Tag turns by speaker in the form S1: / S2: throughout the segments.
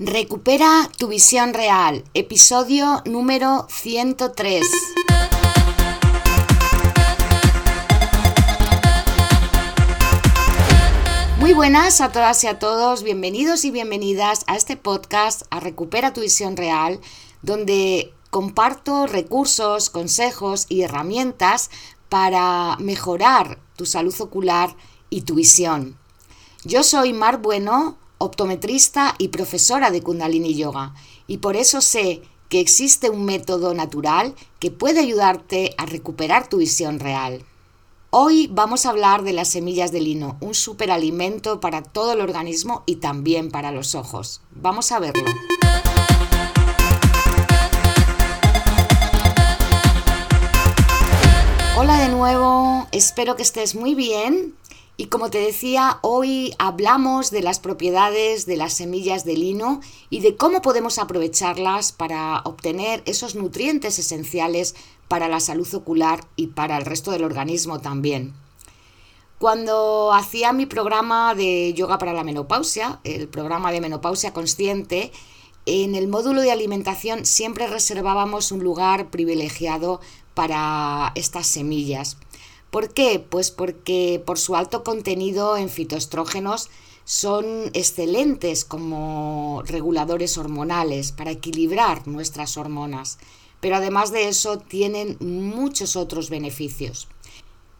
S1: Recupera tu visión real, episodio número 103. Muy buenas a todas y a todos, bienvenidos y bienvenidas a este podcast, a Recupera tu visión real, donde comparto recursos, consejos y herramientas para mejorar tu salud ocular y tu visión. Yo soy Mar Bueno, optometrista y profesora de Kundalini Yoga, y por eso sé que existe un método natural que puede ayudarte a recuperar tu visión real. Hoy vamos a hablar de las semillas de lino, un superalimento para todo el organismo y también para los ojos. Vamos a verlo. Hola de nuevo, espero que estés muy bien y como te decía, hoy hablamos de las propiedades de las semillas de lino y de cómo podemos aprovecharlas para obtener esos nutrientes esenciales para la salud ocular y para el resto del organismo también. Cuando hacía mi programa de yoga para la menopausia, el programa de menopausia consciente, en el módulo de alimentación siempre reservábamos un lugar privilegiado para estas semillas. ¿Por qué? Pues porque por su alto contenido en fitoestrógenos son excelentes como reguladores hormonales para equilibrar nuestras hormonas, pero además de eso tienen muchos otros beneficios.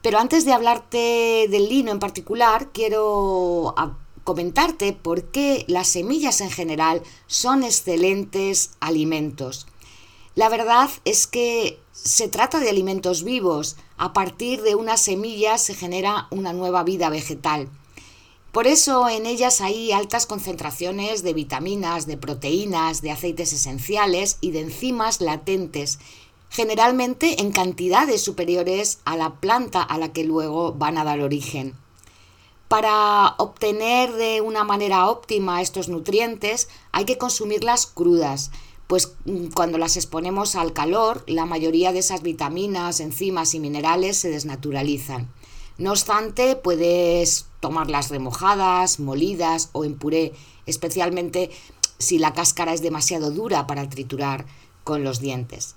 S1: Pero antes de hablarte del lino en particular, quiero comentarte por qué las semillas en general son excelentes alimentos. La verdad es que se trata de alimentos vivos. A partir de una semilla se genera una nueva vida vegetal. Por eso en ellas hay altas concentraciones de vitaminas, de proteínas, de aceites esenciales y de enzimas latentes, generalmente en cantidades superiores a la planta a la que luego van a dar origen. Para obtener de una manera óptima estos nutrientes hay que consumirlas crudas, pues mm, cuando las exponemos al calor, la mayoría de esas vitaminas, enzimas y minerales se desnaturalizan. No obstante, puedes tomarlas remojadas, molidas o en puré, especialmente si la cáscara es demasiado dura para triturar con los dientes.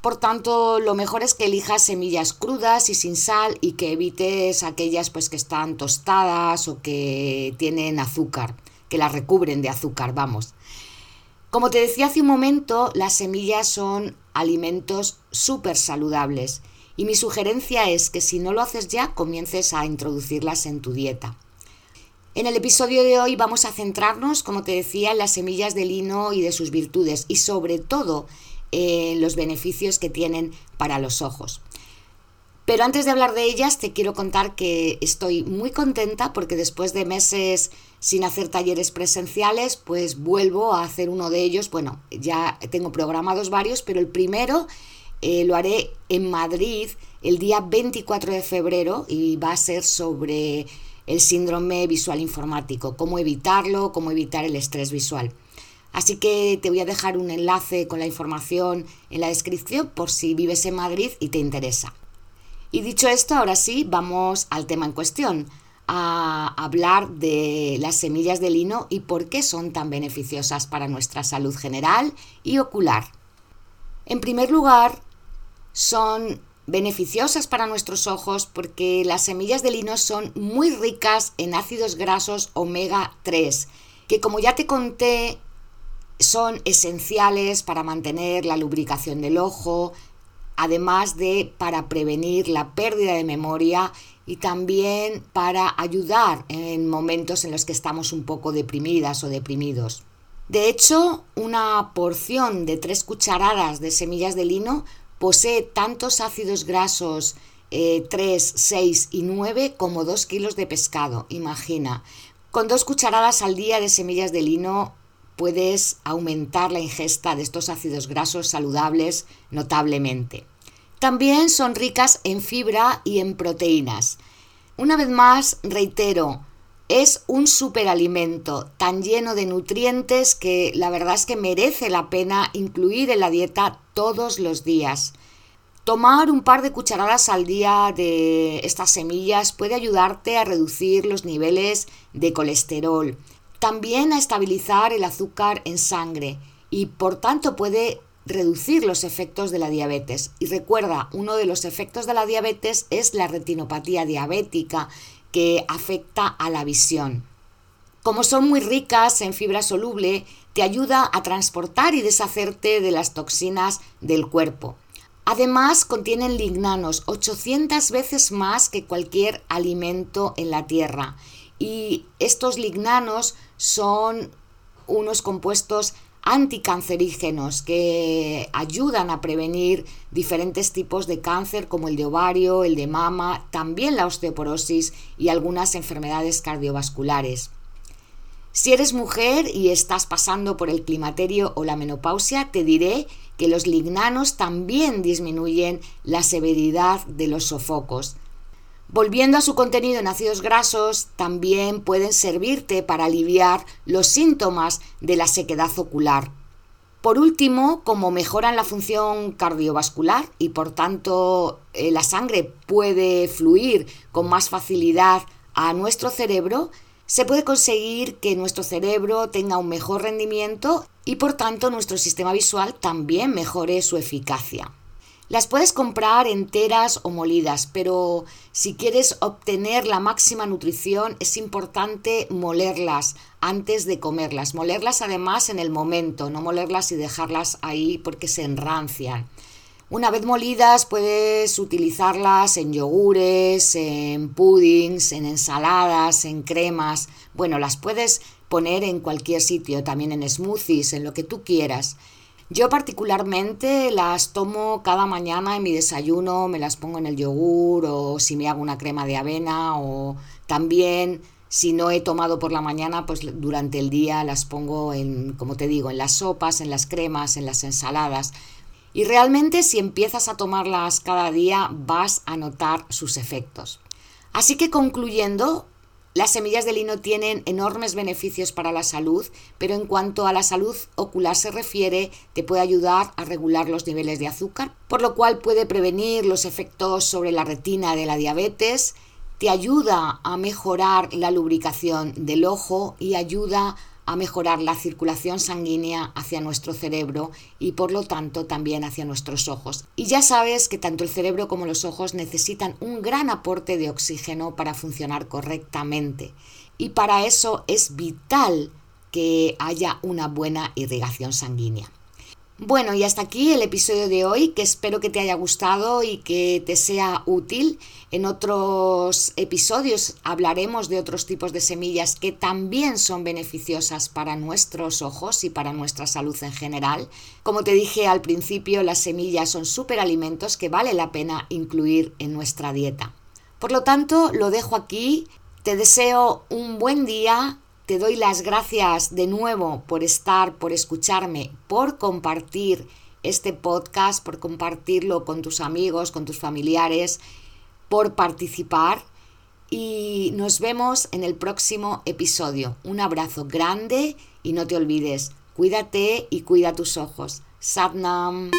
S1: Por tanto, lo mejor es que elijas semillas crudas y sin sal y que evites aquellas pues que están tostadas o que tienen azúcar, que las recubren de azúcar, vamos. Como te decía hace un momento, las semillas son alimentos súper saludables y mi sugerencia es que si no lo haces ya, comiences a introducirlas en tu dieta. En el episodio de hoy vamos a centrarnos, como te decía, en las semillas de lino y de sus virtudes y sobre todo en los beneficios que tienen para los ojos. Pero antes de hablar de ellas, te quiero contar que estoy muy contenta porque después de meses sin hacer talleres presenciales, pues vuelvo a hacer uno de ellos. Bueno, ya tengo programados varios, pero el primero eh, lo haré en Madrid el día 24 de febrero y va a ser sobre el síndrome visual informático, cómo evitarlo, cómo evitar el estrés visual. Así que te voy a dejar un enlace con la información en la descripción por si vives en Madrid y te interesa. Y dicho esto, ahora sí, vamos al tema en cuestión, a hablar de las semillas de lino y por qué son tan beneficiosas para nuestra salud general y ocular. En primer lugar, son beneficiosas para nuestros ojos porque las semillas de lino son muy ricas en ácidos grasos omega 3, que como ya te conté son esenciales para mantener la lubricación del ojo, además de para prevenir la pérdida de memoria y también para ayudar en momentos en los que estamos un poco deprimidas o deprimidos. De hecho, una porción de tres cucharadas de semillas de lino posee tantos ácidos grasos 3, eh, 6 y 9 como 2 kilos de pescado, imagina. Con dos cucharadas al día de semillas de lino puedes aumentar la ingesta de estos ácidos grasos saludables notablemente. También son ricas en fibra y en proteínas. Una vez más, reitero, es un superalimento tan lleno de nutrientes que la verdad es que merece la pena incluir en la dieta todos los días. Tomar un par de cucharadas al día de estas semillas puede ayudarte a reducir los niveles de colesterol, también a estabilizar el azúcar en sangre y por tanto puede reducir los efectos de la diabetes. Y recuerda, uno de los efectos de la diabetes es la retinopatía diabética que afecta a la visión. Como son muy ricas en fibra soluble, te ayuda a transportar y deshacerte de las toxinas del cuerpo. Además, contienen lignanos 800 veces más que cualquier alimento en la tierra. Y estos lignanos son unos compuestos anticancerígenos que ayudan a prevenir diferentes tipos de cáncer como el de ovario, el de mama, también la osteoporosis y algunas enfermedades cardiovasculares. Si eres mujer y estás pasando por el climaterio o la menopausia, te diré que los lignanos también disminuyen la severidad de los sofocos. Volviendo a su contenido en ácidos grasos, también pueden servirte para aliviar los síntomas de la sequedad ocular. Por último, como mejoran la función cardiovascular y por tanto eh, la sangre puede fluir con más facilidad a nuestro cerebro, se puede conseguir que nuestro cerebro tenga un mejor rendimiento y por tanto nuestro sistema visual también mejore su eficacia. Las puedes comprar enteras o molidas, pero si quieres obtener la máxima nutrición es importante molerlas antes de comerlas. Molerlas además en el momento, no molerlas y dejarlas ahí porque se enrancian. Una vez molidas puedes utilizarlas en yogures, en puddings, en ensaladas, en cremas. Bueno, las puedes poner en cualquier sitio, también en smoothies, en lo que tú quieras. Yo particularmente las tomo cada mañana en mi desayuno, me las pongo en el yogur o si me hago una crema de avena o también si no he tomado por la mañana, pues durante el día las pongo en, como te digo, en las sopas, en las cremas, en las ensaladas. Y realmente si empiezas a tomarlas cada día vas a notar sus efectos. Así que concluyendo, las semillas de lino tienen enormes beneficios para la salud, pero en cuanto a la salud ocular se refiere, te puede ayudar a regular los niveles de azúcar, por lo cual puede prevenir los efectos sobre la retina de la diabetes, te ayuda a mejorar la lubricación del ojo y ayuda a a mejorar la circulación sanguínea hacia nuestro cerebro y por lo tanto también hacia nuestros ojos. Y ya sabes que tanto el cerebro como los ojos necesitan un gran aporte de oxígeno para funcionar correctamente y para eso es vital que haya una buena irrigación sanguínea. Bueno, y hasta aquí el episodio de hoy, que espero que te haya gustado y que te sea útil. En otros episodios hablaremos de otros tipos de semillas que también son beneficiosas para nuestros ojos y para nuestra salud en general. Como te dije al principio, las semillas son superalimentos que vale la pena incluir en nuestra dieta. Por lo tanto, lo dejo aquí. Te deseo un buen día, te doy las gracias de nuevo por estar, por escucharme, por compartir este podcast, por compartirlo con tus amigos, con tus familiares, por participar y nos vemos en el próximo episodio. Un abrazo grande y no te olvides, cuídate y cuida tus ojos. Satnam.